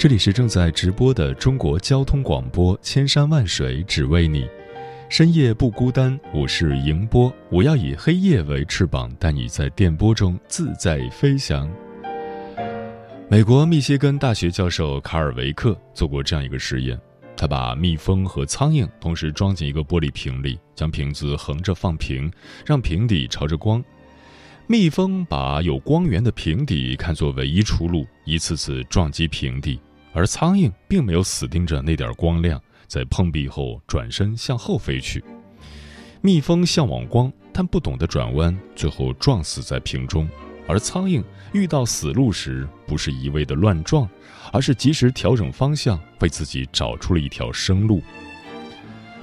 这里是正在直播的中国交通广播，千山万水只为你，深夜不孤单。我是迎波，我要以黑夜为翅膀，带你在电波中自在飞翔。美国密歇根大学教授卡尔维克做过这样一个实验，他把蜜蜂和苍蝇同时装进一个玻璃瓶里，将瓶子横着放平，让瓶底朝着光。蜜蜂把有光源的瓶底看作唯一出路，一次次撞击瓶底。而苍蝇并没有死盯着那点光亮，在碰壁后转身向后飞去。蜜蜂向往光，但不懂得转弯，最后撞死在瓶中。而苍蝇遇到死路时，不是一味的乱撞，而是及时调整方向，为自己找出了一条生路。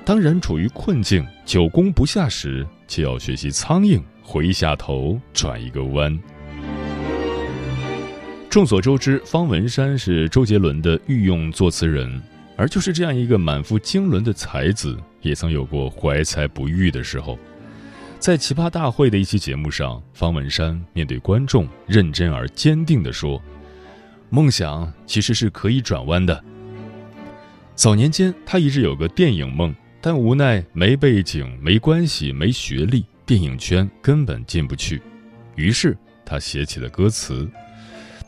当人处于困境、久攻不下时，就要学习苍蝇，回一下头转一个弯。众所周知，方文山是周杰伦的御用作词人，而就是这样一个满腹经纶的才子，也曾有过怀才不遇的时候。在《奇葩大会》的一期节目上，方文山面对观众，认真而坚定地说：“梦想其实是可以转弯的。”早年间，他一直有个电影梦，但无奈没背景、没关系、没学历，电影圈根本进不去。于是，他写起了歌词。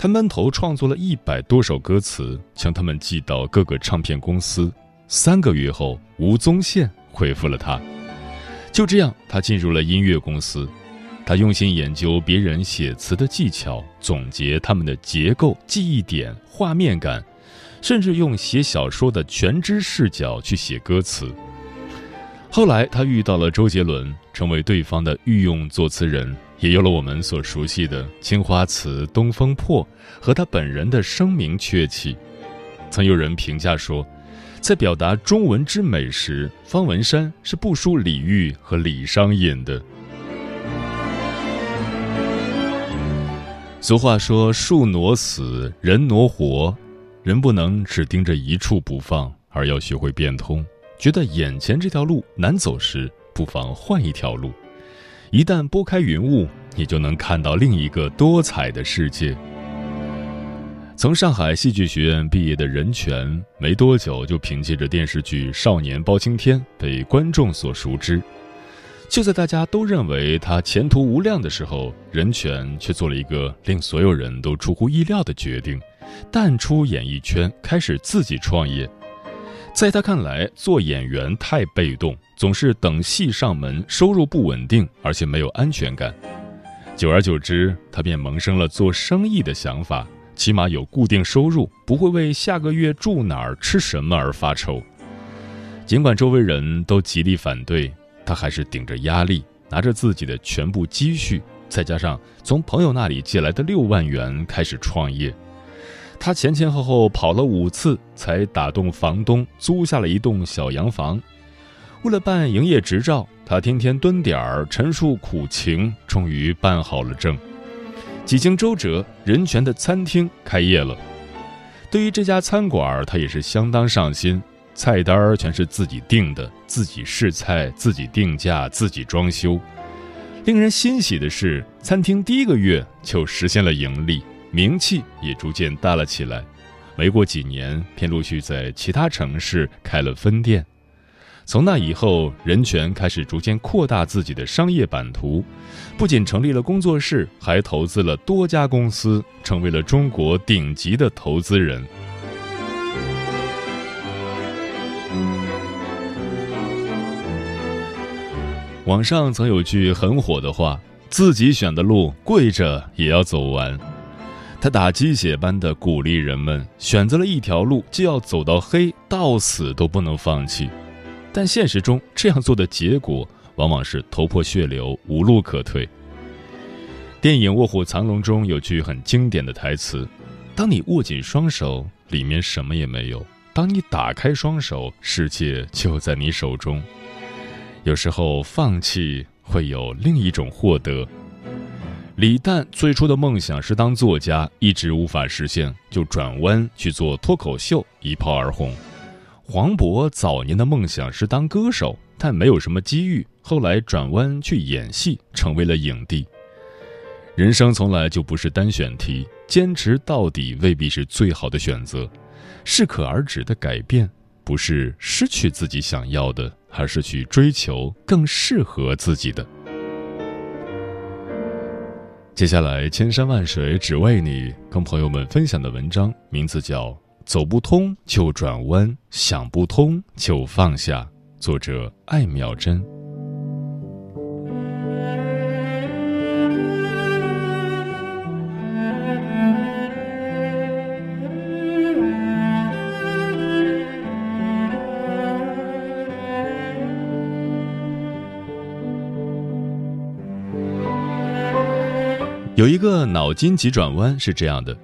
他闷头创作了一百多首歌词，将他们寄到各个唱片公司。三个月后，吴宗宪回复了他。就这样，他进入了音乐公司。他用心研究别人写词的技巧，总结他们的结构、记忆点、画面感，甚至用写小说的全知视角去写歌词。后来，他遇到了周杰伦，成为对方的御用作词人。也有了我们所熟悉的《青花瓷》《东风破》和他本人的声名鹊起。曾有人评价说，在表达中文之美时，方文山是不输李煜和李商隐的。俗话说：“树挪死，人挪活。”人不能只盯着一处不放，而要学会变通。觉得眼前这条路难走时，不妨换一条路。一旦拨开云雾，你就能看到另一个多彩的世界。从上海戏剧学院毕业的任泉，没多久就凭借着电视剧《少年包青天》被观众所熟知。就在大家都认为他前途无量的时候，任泉却做了一个令所有人都出乎意料的决定：淡出演艺圈，开始自己创业。在他看来，做演员太被动，总是等戏上门，收入不稳定，而且没有安全感。久而久之，他便萌生了做生意的想法，起码有固定收入，不会为下个月住哪儿、吃什么而发愁。尽管周围人都极力反对，他还是顶着压力，拿着自己的全部积蓄，再加上从朋友那里借来的六万元，开始创业。他前前后后跑了五次，才打动房东租下了一栋小洋房。为了办营业执照，他天天蹲点儿陈述苦情，终于办好了证。几经周折，任泉的餐厅开业了。对于这家餐馆，他也是相当上心，菜单全是自己定的，自己试菜，自己定价，自己装修。令人欣喜的是，餐厅第一个月就实现了盈利。名气也逐渐大了起来。没过几年便陆续在其他城市开了分店。从那以后任泉开始逐渐扩大自己的商业版图。不仅成立了工作室还投资了多家公司成为了中国顶级的投资人。网上曾有句很火的话自己选的路跪着也要走完。他打鸡血般的鼓励人们，选择了一条路就要走到黑，到死都不能放弃。但现实中，这样做的结果往往是头破血流，无路可退。电影《卧虎藏龙》中有句很经典的台词：“当你握紧双手，里面什么也没有；当你打开双手，世界就在你手中。”有时候，放弃会有另一种获得。李诞最初的梦想是当作家，一直无法实现，就转弯去做脱口秀，一炮而红。黄渤早年的梦想是当歌手，但没有什么机遇，后来转弯去演戏，成为了影帝。人生从来就不是单选题，坚持到底未必是最好的选择。适可而止的改变，不是失去自己想要的，而是去追求更适合自己的。接下来，千山万水只为你，跟朋友们分享的文章名字叫《走不通就转弯，想不通就放下》，作者艾妙珍。有一个脑筋急转弯是这样的：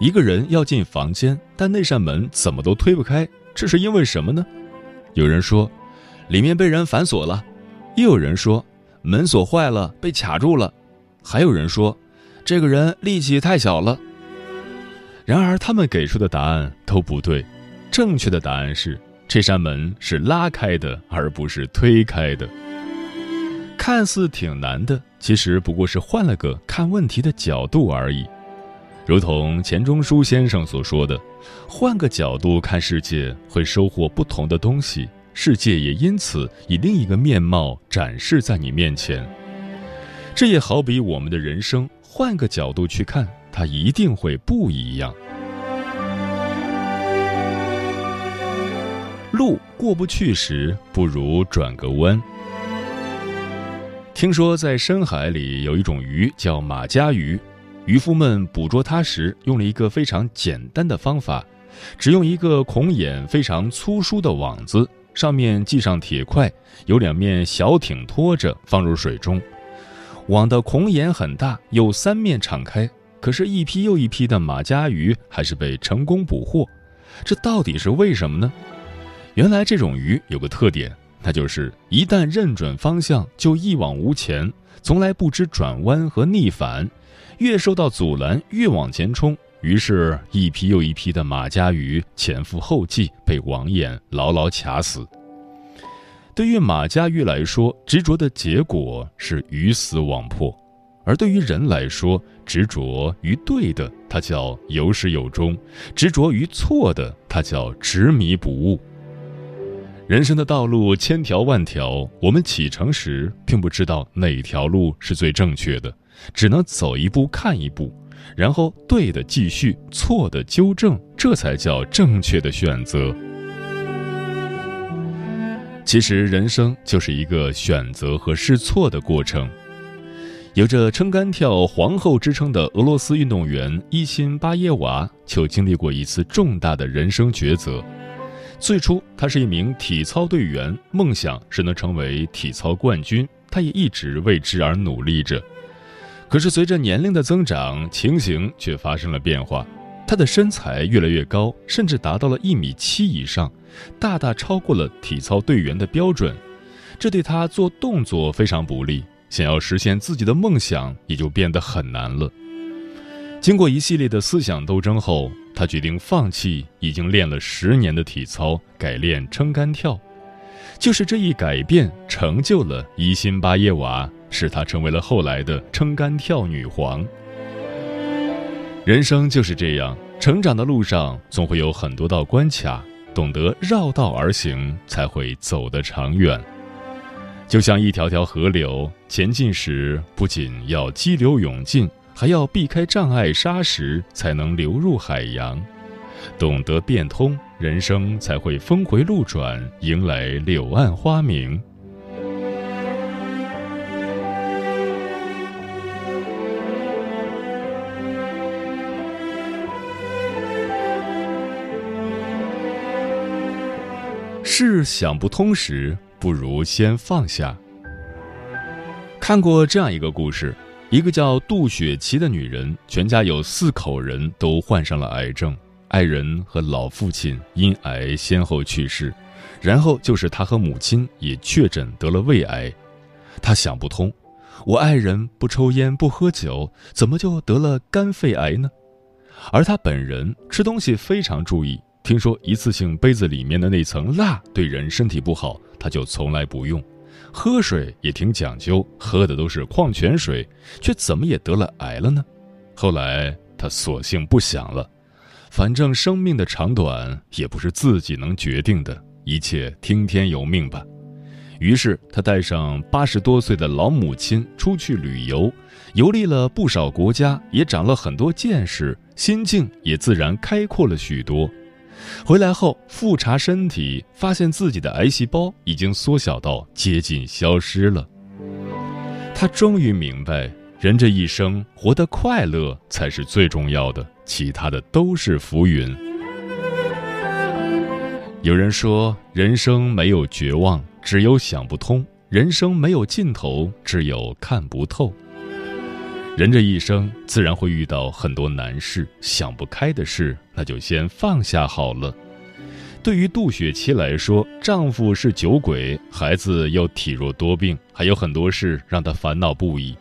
一个人要进房间，但那扇门怎么都推不开，这是因为什么呢？有人说，里面被人反锁了；又有人说，门锁坏了被卡住了；还有人说，这个人力气太小了。然而，他们给出的答案都不对。正确的答案是，这扇门是拉开的，而不是推开的。看似挺难的，其实不过是换了个看问题的角度而已。如同钱钟书先生所说的：“换个角度看世界，会收获不同的东西，世界也因此以另一个面貌展示在你面前。”这也好比我们的人生，换个角度去看，它一定会不一样。路过不去时，不如转个弯。听说在深海里有一种鱼叫马家鱼，渔夫们捕捉它时用了一个非常简单的方法，只用一个孔眼非常粗疏的网子，上面系上铁块，有两面小艇拖着放入水中。网的孔眼很大，有三面敞开，可是，一批又一批的马家鱼还是被成功捕获。这到底是为什么呢？原来这种鱼有个特点。那就是一旦认准方向，就一往无前，从来不知转弯和逆反，越受到阻拦越往前冲。于是，一批又一批的马家鱼前赴后继，被网眼牢牢卡死。对于马家鱼来说，执着的结果是鱼死网破；而对于人来说，执着于对的，它叫有始有终；执着于错的，它叫执迷不悟。人生的道路千条万条，我们启程时并不知道哪条路是最正确的，只能走一步看一步，然后对的继续，错的纠正，这才叫正确的选择。其实，人生就是一个选择和试错的过程。有着“撑杆跳皇后”之称的俄罗斯运动员伊辛巴耶娃，就经历过一次重大的人生抉择。最初，他是一名体操队员，梦想是能成为体操冠军。他也一直为之而努力着。可是，随着年龄的增长，情形却发生了变化。他的身材越来越高，甚至达到了一米七以上，大大超过了体操队员的标准。这对他做动作非常不利，想要实现自己的梦想也就变得很难了。经过一系列的思想斗争后，他决定放弃已经练了十年的体操，改练撑杆跳。就是这一改变，成就了伊辛巴耶娃，使她成为了后来的撑杆跳女皇。人生就是这样，成长的路上总会有很多道关卡，懂得绕道而行，才会走得长远。就像一条条河流，前进时不仅要激流勇进。还要避开障碍沙石才能流入海洋。懂得变通人生才会峰回路转迎来柳暗花明。是想不通时不如先放下。看过这样一个故事一个叫杜雪琪的女人，全家有四口人都患上了癌症，爱人和老父亲因癌先后去世，然后就是她和母亲也确诊得了胃癌。她想不通，我爱人不抽烟不喝酒，怎么就得了肝肺癌呢？而她本人吃东西非常注意。听说一次性杯子里面的那层蜡对人身体不好，他就从来不用。喝水也挺讲究，喝的都是矿泉水，却怎么也得了癌了呢？后来他索性不想了，反正生命的长短也不是自己能决定的，一切听天由命吧。于是他带上八十多岁的老母亲出去旅游，游历了不少国家，也长了很多见识，心境也自然开阔了许多。回来后复查身体，发现自己的癌细胞已经缩小到接近消失了。他终于明白，人这一生活得快乐才是最重要的，其他的都是浮云。有人说，人生没有绝望，只有想不通；人生没有尽头，只有看不透。人这一生自然会遇到很多难事，想不开的事，那就先放下好了。对于杜雪琪来说，丈夫是酒鬼，孩子又体弱多病，还有很多事让她烦恼不已。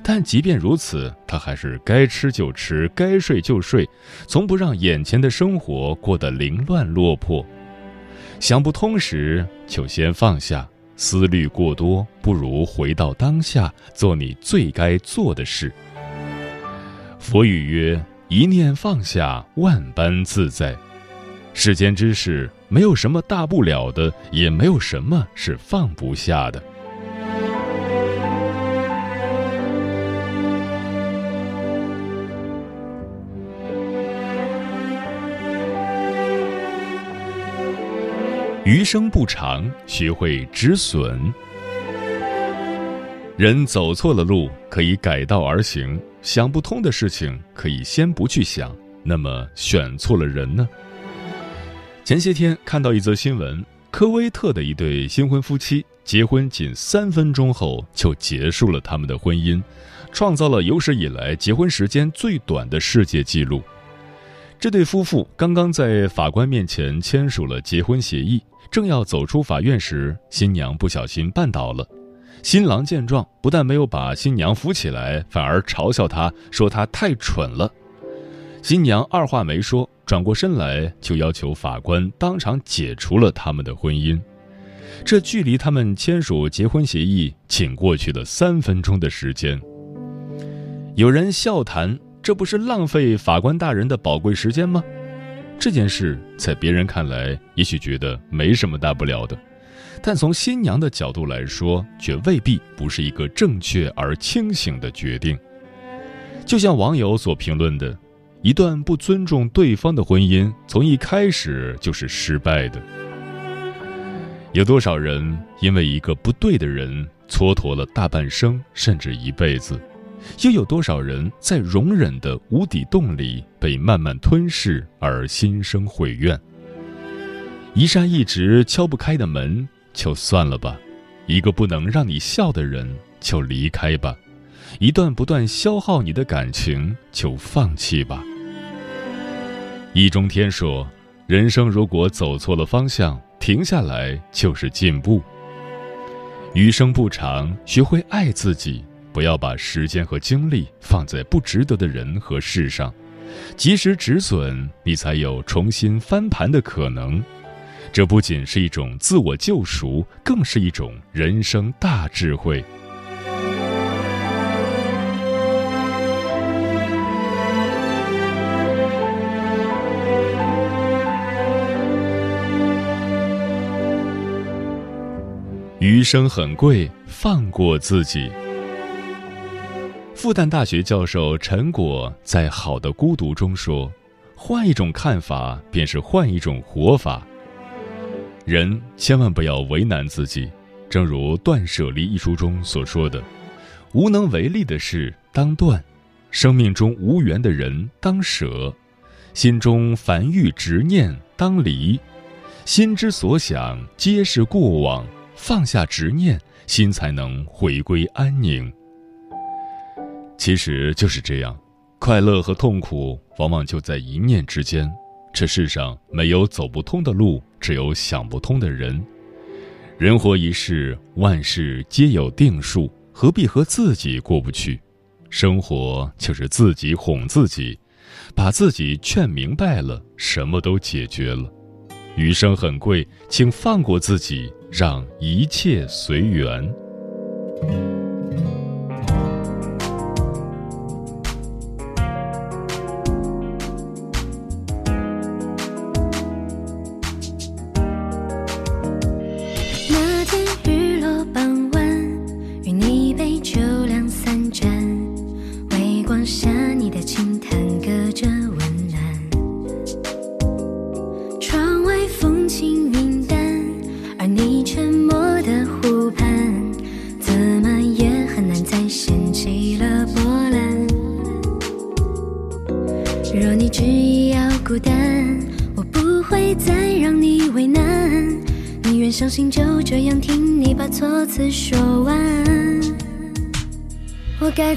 但即便如此，她还是该吃就吃，该睡就睡，从不让眼前的生活过得凌乱落魄。想不通时，就先放下。思虑过多，不如回到当下，做你最该做的事。佛语曰：“一念放下，万般自在。”世间之事，没有什么大不了的，也没有什么是放不下的。余生不长，学会止损。人走错了路，可以改道而行；想不通的事情，可以先不去想。那么，选错了人呢？前些天看到一则新闻，科威特的一对新婚夫妻结婚仅三分钟后就结束了他们的婚姻，创造了有史以来结婚时间最短的世界纪录。这对夫妇刚刚在法官面前签署了结婚协议，正要走出法院时，新娘不小心绊倒了。新郎见状，不但没有把新娘扶起来，反而嘲笑她说她太蠢了。新娘二话没说，转过身来就要求法官当场解除了他们的婚姻。这距离他们签署结婚协议仅过去了三分钟的时间。有人笑谈。这不是浪费法官大人的宝贵时间吗？这件事在别人看来也许觉得没什么大不了的，但从新娘的角度来说，却未必不是一个正确而清醒的决定。就像网友所评论的：“一段不尊重对方的婚姻，从一开始就是失败的。”有多少人因为一个不对的人蹉跎了大半生，甚至一辈子？又有多少人在容忍的无底洞里被慢慢吞噬而心生悔怨？一扇一直敲不开的门，就算了吧；一个不能让你笑的人，就离开吧；一段不断消耗你的感情，就放弃吧。易中天说：“人生如果走错了方向，停下来就是进步。余生不长，学会爱自己。”不要把时间和精力放在不值得的人和事上，及时止损，你才有重新翻盘的可能。这不仅是一种自我救赎，更是一种人生大智慧。余生很贵，放过自己。复旦大学教授陈果在《好的孤独》中说：“换一种看法，便是换一种活法。人千万不要为难自己，正如《断舍离》一书中所说的：‘无能为力的事当断，生命中无缘的人当舍，心中烦欲执念当离，心之所想皆是过往，放下执念，心才能回归安宁。其实就是这样，快乐和痛苦往往就在一念之间。这世上没有走不通的路，只有想不通的人。人活一世，万事皆有定数，何必和自己过不去？生活就是自己哄自己，把自己劝明白了，什么都解决了。余生很贵，请放过自己，让一切随缘。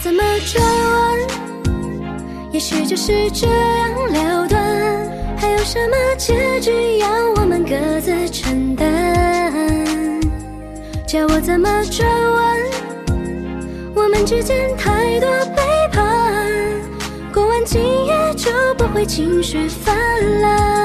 怎么转弯？也许就是这样了断。还有什么结局要我们各自承担？叫我怎么转弯？我们之间太多背叛，过完今夜就不会情绪泛滥。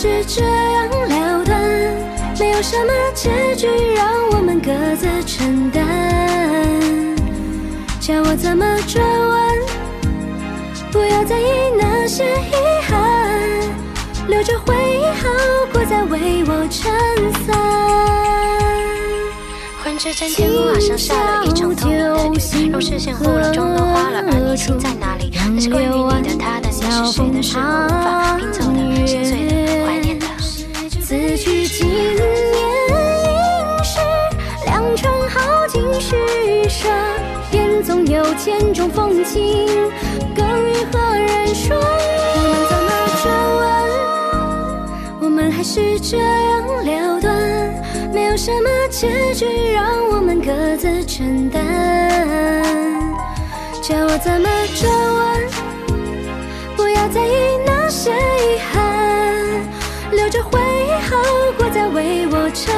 是这样了断。没有什么结局让我们各自承担。叫我怎么转弯？不要在意那些遗憾，留着回忆好过再为我撑伞。这间天空好像下了一场透明的雨，让视线糊了妆都花了，而你心在哪里？那些关于你的、他的、你是谁的，是我无法拼凑的、心碎的、好景虚设，便总有千种风情，更与何人说？我们怎么转弯？我们还是这样了断。没有什么结局让我们各自承担，叫我怎么转弯？不要在意那些遗憾，留着回忆好过再为我撑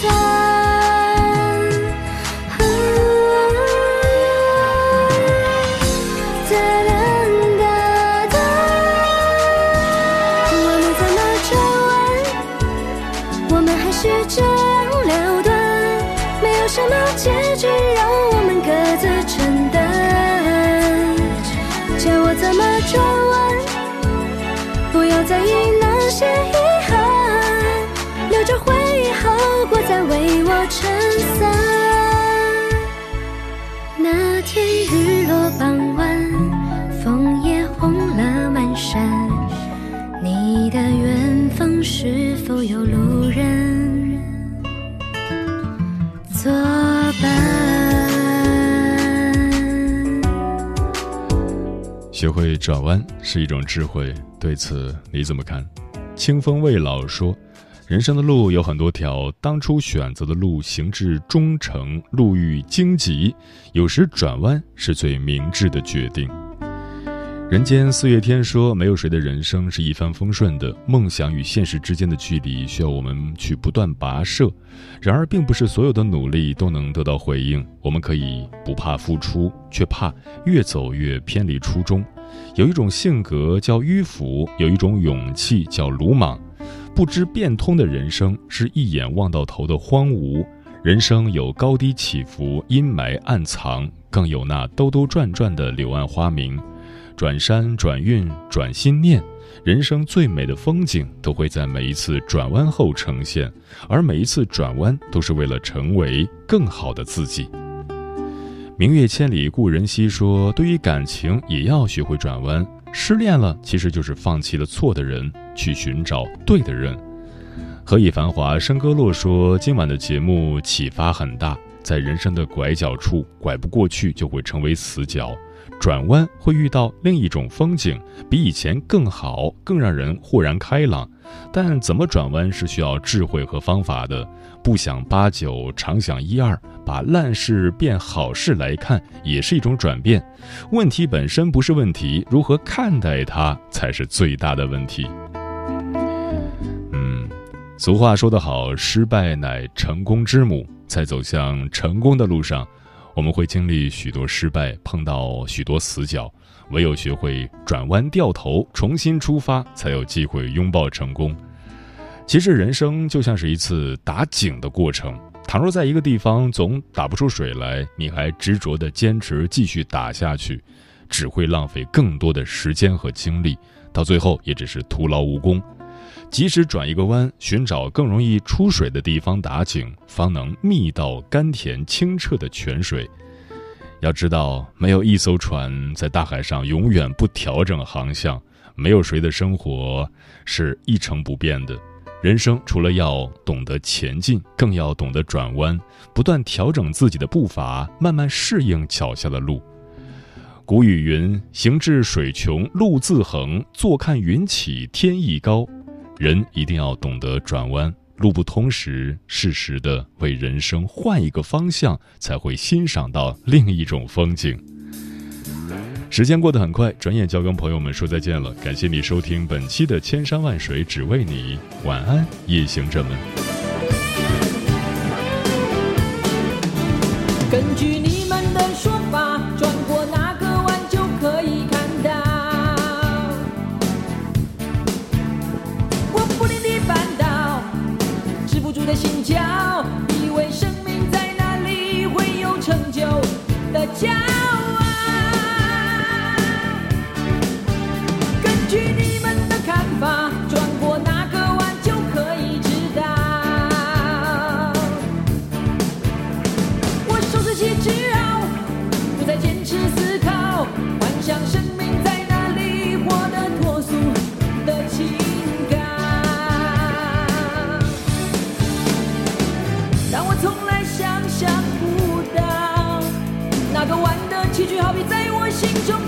伞。有路人作伴？学会转弯是一种智慧。对此你怎么看？清风未老说：“人生的路有很多条，当初选择的路行至忠诚，路遇荆棘，有时转弯是最明智的决定。”人间四月天说：“没有谁的人生是一帆风顺的，梦想与现实之间的距离需要我们去不断跋涉。然而，并不是所有的努力都能得到回应。我们可以不怕付出，却怕越走越偏离初衷。”有一种性格叫迂腐，有一种勇气叫鲁莽。不知变通的人生是一眼望到头的荒芜。人生有高低起伏，阴霾暗藏，更有那兜兜转转的柳暗花明。转山转运转心念，人生最美的风景都会在每一次转弯后呈现，而每一次转弯都是为了成为更好的自己。明月千里故人西说，对于感情也要学会转弯。失恋了，其实就是放弃了错的人，去寻找对的人。何以繁华笙歌落说，今晚的节目启发很大，在人生的拐角处，拐不过去就会成为死角，转弯会遇到另一种风景，比以前更好，更让人豁然开朗。但怎么转弯是需要智慧和方法的，不想八九，常想一二，把烂事变好事来看，也是一种转变。问题本身不是问题，如何看待它才是最大的问题。嗯俗话说得好，失败乃成功之母。在走向成功的路上，我们会经历许多失败，碰到许多死角，唯有学会转弯掉头，重新出发，才有机会拥抱成功。其实，人生就像是一次打井的过程。倘若在一个地方总打不出水来，你还执着地坚持继续打下去，只会浪费更多的时间和精力，到最后也只是徒劳无功。及时转一个弯，寻找更容易出水的地方打井，方能觅到甘甜清澈的泉水。要知道，没有一艘船在大海上永远不调整航向，没有谁的生活是一成不变的。人生除了要懂得前进，更要懂得转弯，不断调整自己的步伐，慢慢适应脚下的路。古语云：“行至水穷路自横，坐看云起天亦高。”人一定要懂得转弯，路不通时，适时的为人生换一个方向，才会欣赏到另一种风景。时间过得很快，转眼就要跟朋友们说再见了。感谢你收听本期的《千山万水只为你》，晚安，夜行者们。根据你的心跳，你在我心中